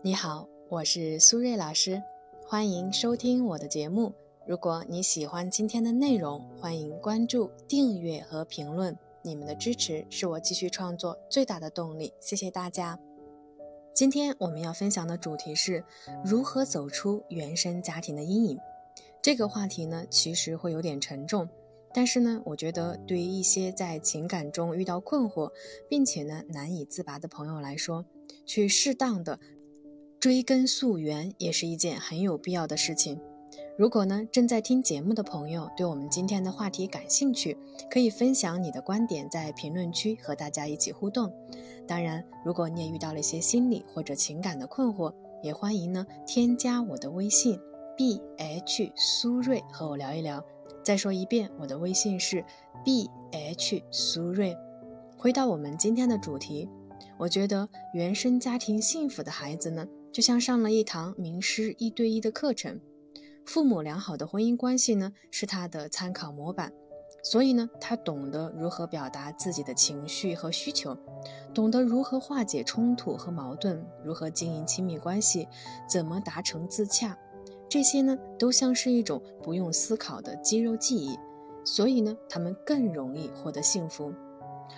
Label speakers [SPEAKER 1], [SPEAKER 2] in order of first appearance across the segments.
[SPEAKER 1] 你好，我是苏瑞老师，欢迎收听我的节目。如果你喜欢今天的内容，欢迎关注、订阅和评论。你们的支持是我继续创作最大的动力，谢谢大家。今天我们要分享的主题是如何走出原生家庭的阴影。这个话题呢，其实会有点沉重，但是呢，我觉得对于一些在情感中遇到困惑，并且呢难以自拔的朋友来说，去适当的。追根溯源也是一件很有必要的事情。如果呢正在听节目的朋友对我们今天的话题感兴趣，可以分享你的观点，在评论区和大家一起互动。当然，如果你也遇到了一些心理或者情感的困惑，也欢迎呢添加我的微信 b h 苏瑞和我聊一聊。再说一遍，我的微信是 b h 苏瑞。回到我们今天的主题，我觉得原生家庭幸福的孩子呢。就像上了一堂名师一对一的课程，父母良好的婚姻关系呢，是他的参考模板。所以呢，他懂得如何表达自己的情绪和需求，懂得如何化解冲突和矛盾，如何经营亲密关系，怎么达成自洽，这些呢，都像是一种不用思考的肌肉记忆。所以呢，他们更容易获得幸福。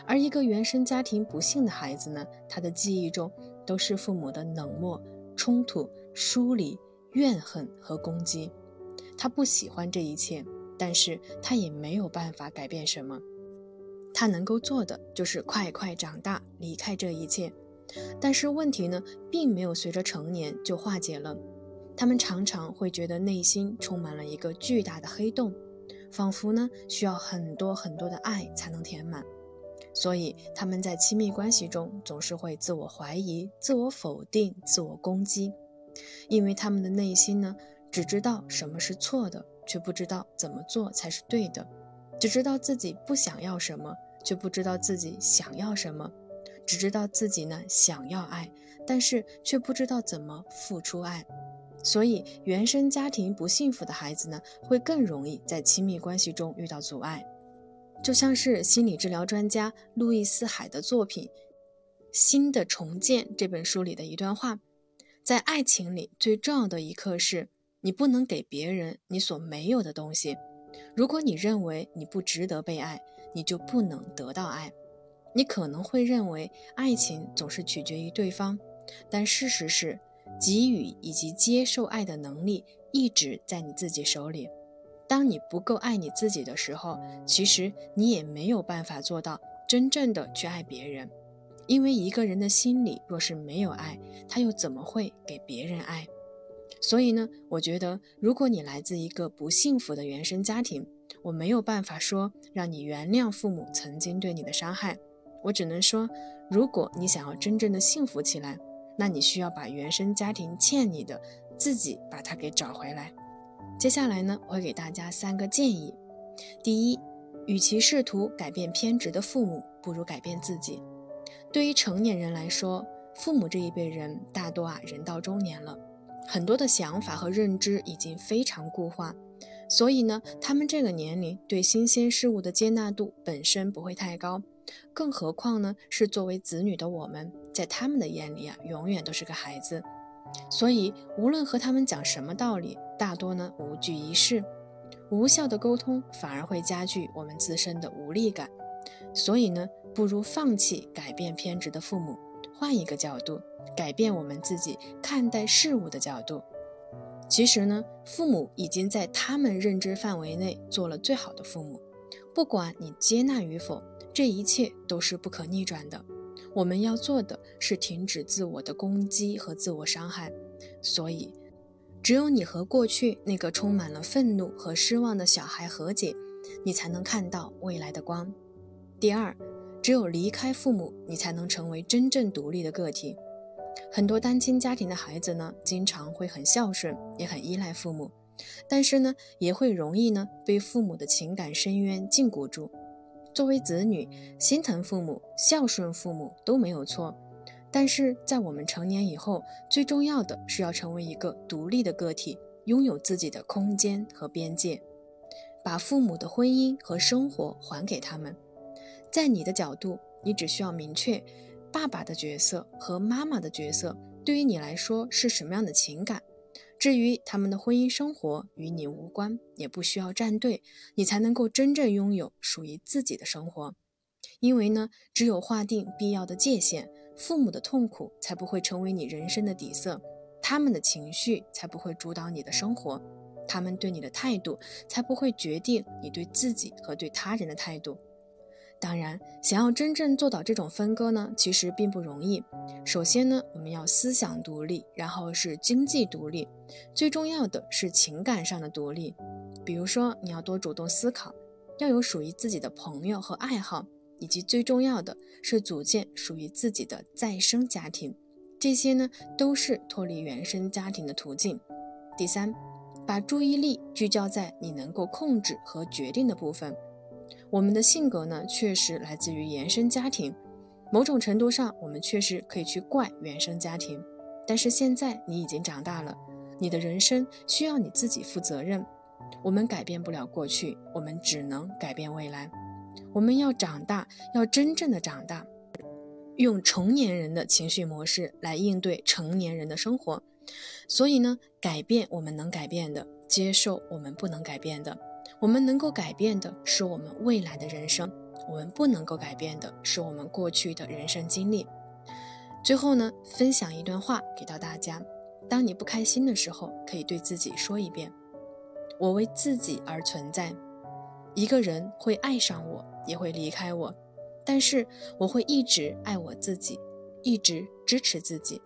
[SPEAKER 1] 而一个原生家庭不幸的孩子呢，他的记忆中都是父母的冷漠。冲突、疏离、怨恨和攻击，他不喜欢这一切，但是他也没有办法改变什么。他能够做的就是快快长大，离开这一切。但是问题呢，并没有随着成年就化解了。他们常常会觉得内心充满了一个巨大的黑洞，仿佛呢需要很多很多的爱才能填满。所以他们在亲密关系中总是会自我怀疑、自我否定、自我攻击，因为他们的内心呢，只知道什么是错的，却不知道怎么做才是对的；只知道自己不想要什么，却不知道自己想要什么；只知道自己呢想要爱，但是却不知道怎么付出爱。所以，原生家庭不幸福的孩子呢，会更容易在亲密关系中遇到阻碍。就像是心理治疗专家路易斯·海的作品《新的重建》这本书里的一段话：在爱情里，最重要的一课是，你不能给别人你所没有的东西。如果你认为你不值得被爱，你就不能得到爱。你可能会认为爱情总是取决于对方，但事实是，给予以及接受爱的能力一直在你自己手里。当你不够爱你自己的时候，其实你也没有办法做到真正的去爱别人，因为一个人的心里若是没有爱，他又怎么会给别人爱？所以呢，我觉得如果你来自一个不幸福的原生家庭，我没有办法说让你原谅父母曾经对你的伤害，我只能说，如果你想要真正的幸福起来，那你需要把原生家庭欠你的自己把它给找回来。接下来呢，我会给大家三个建议。第一，与其试图改变偏执的父母，不如改变自己。对于成年人来说，父母这一辈人大多啊人到中年了，很多的想法和认知已经非常固化，所以呢，他们这个年龄对新鲜事物的接纳度本身不会太高，更何况呢是作为子女的我们，在他们的眼里啊，永远都是个孩子。所以，无论和他们讲什么道理，大多呢无济于事。无效的沟通反而会加剧我们自身的无力感。所以呢，不如放弃改变偏执的父母，换一个角度，改变我们自己看待事物的角度。其实呢，父母已经在他们认知范围内做了最好的父母。不管你接纳与否，这一切都是不可逆转的。我们要做的是停止自我的攻击和自我伤害，所以，只有你和过去那个充满了愤怒和失望的小孩和解，你才能看到未来的光。第二，只有离开父母，你才能成为真正独立的个体。很多单亲家庭的孩子呢，经常会很孝顺，也很依赖父母，但是呢，也会容易呢被父母的情感深渊禁锢住。作为子女，心疼父母、孝顺父母都没有错，但是在我们成年以后，最重要的是要成为一个独立的个体，拥有自己的空间和边界，把父母的婚姻和生活还给他们。在你的角度，你只需要明确，爸爸的角色和妈妈的角色对于你来说是什么样的情感。至于他们的婚姻生活与你无关，也不需要站队，你才能够真正拥有属于自己的生活。因为呢，只有划定必要的界限，父母的痛苦才不会成为你人生的底色，他们的情绪才不会主导你的生活，他们对你的态度才不会决定你对自己和对他人的态度。当然，想要真正做到这种分割呢，其实并不容易。首先呢，我们要思想独立，然后是经济独立，最重要的是情感上的独立。比如说，你要多主动思考，要有属于自己的朋友和爱好，以及最重要的是组建属于自己的再生家庭。这些呢，都是脱离原生家庭的途径。第三，把注意力聚焦在你能够控制和决定的部分。我们的性格呢，确实来自于原生家庭。某种程度上，我们确实可以去怪原生家庭。但是现在你已经长大了，你的人生需要你自己负责任。我们改变不了过去，我们只能改变未来。我们要长大，要真正的长大，用成年人的情绪模式来应对成年人的生活。所以呢，改变我们能改变的，接受我们不能改变的。我们能够改变的是我们未来的人生，我们不能够改变的是我们过去的人生经历。最后呢，分享一段话给到大家：当你不开心的时候，可以对自己说一遍：“我为自己而存在。一个人会爱上我，也会离开我，但是我会一直爱我自己，一直支持自己。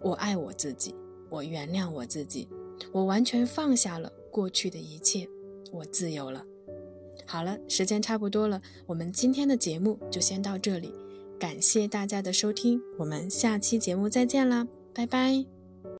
[SPEAKER 1] 我爱我自己，我原谅我自己，我完全放下了过去的一切。”我自由了。好了，时间差不多了，我们今天的节目就先到这里，感谢大家的收听，我们下期节目再见啦，拜拜。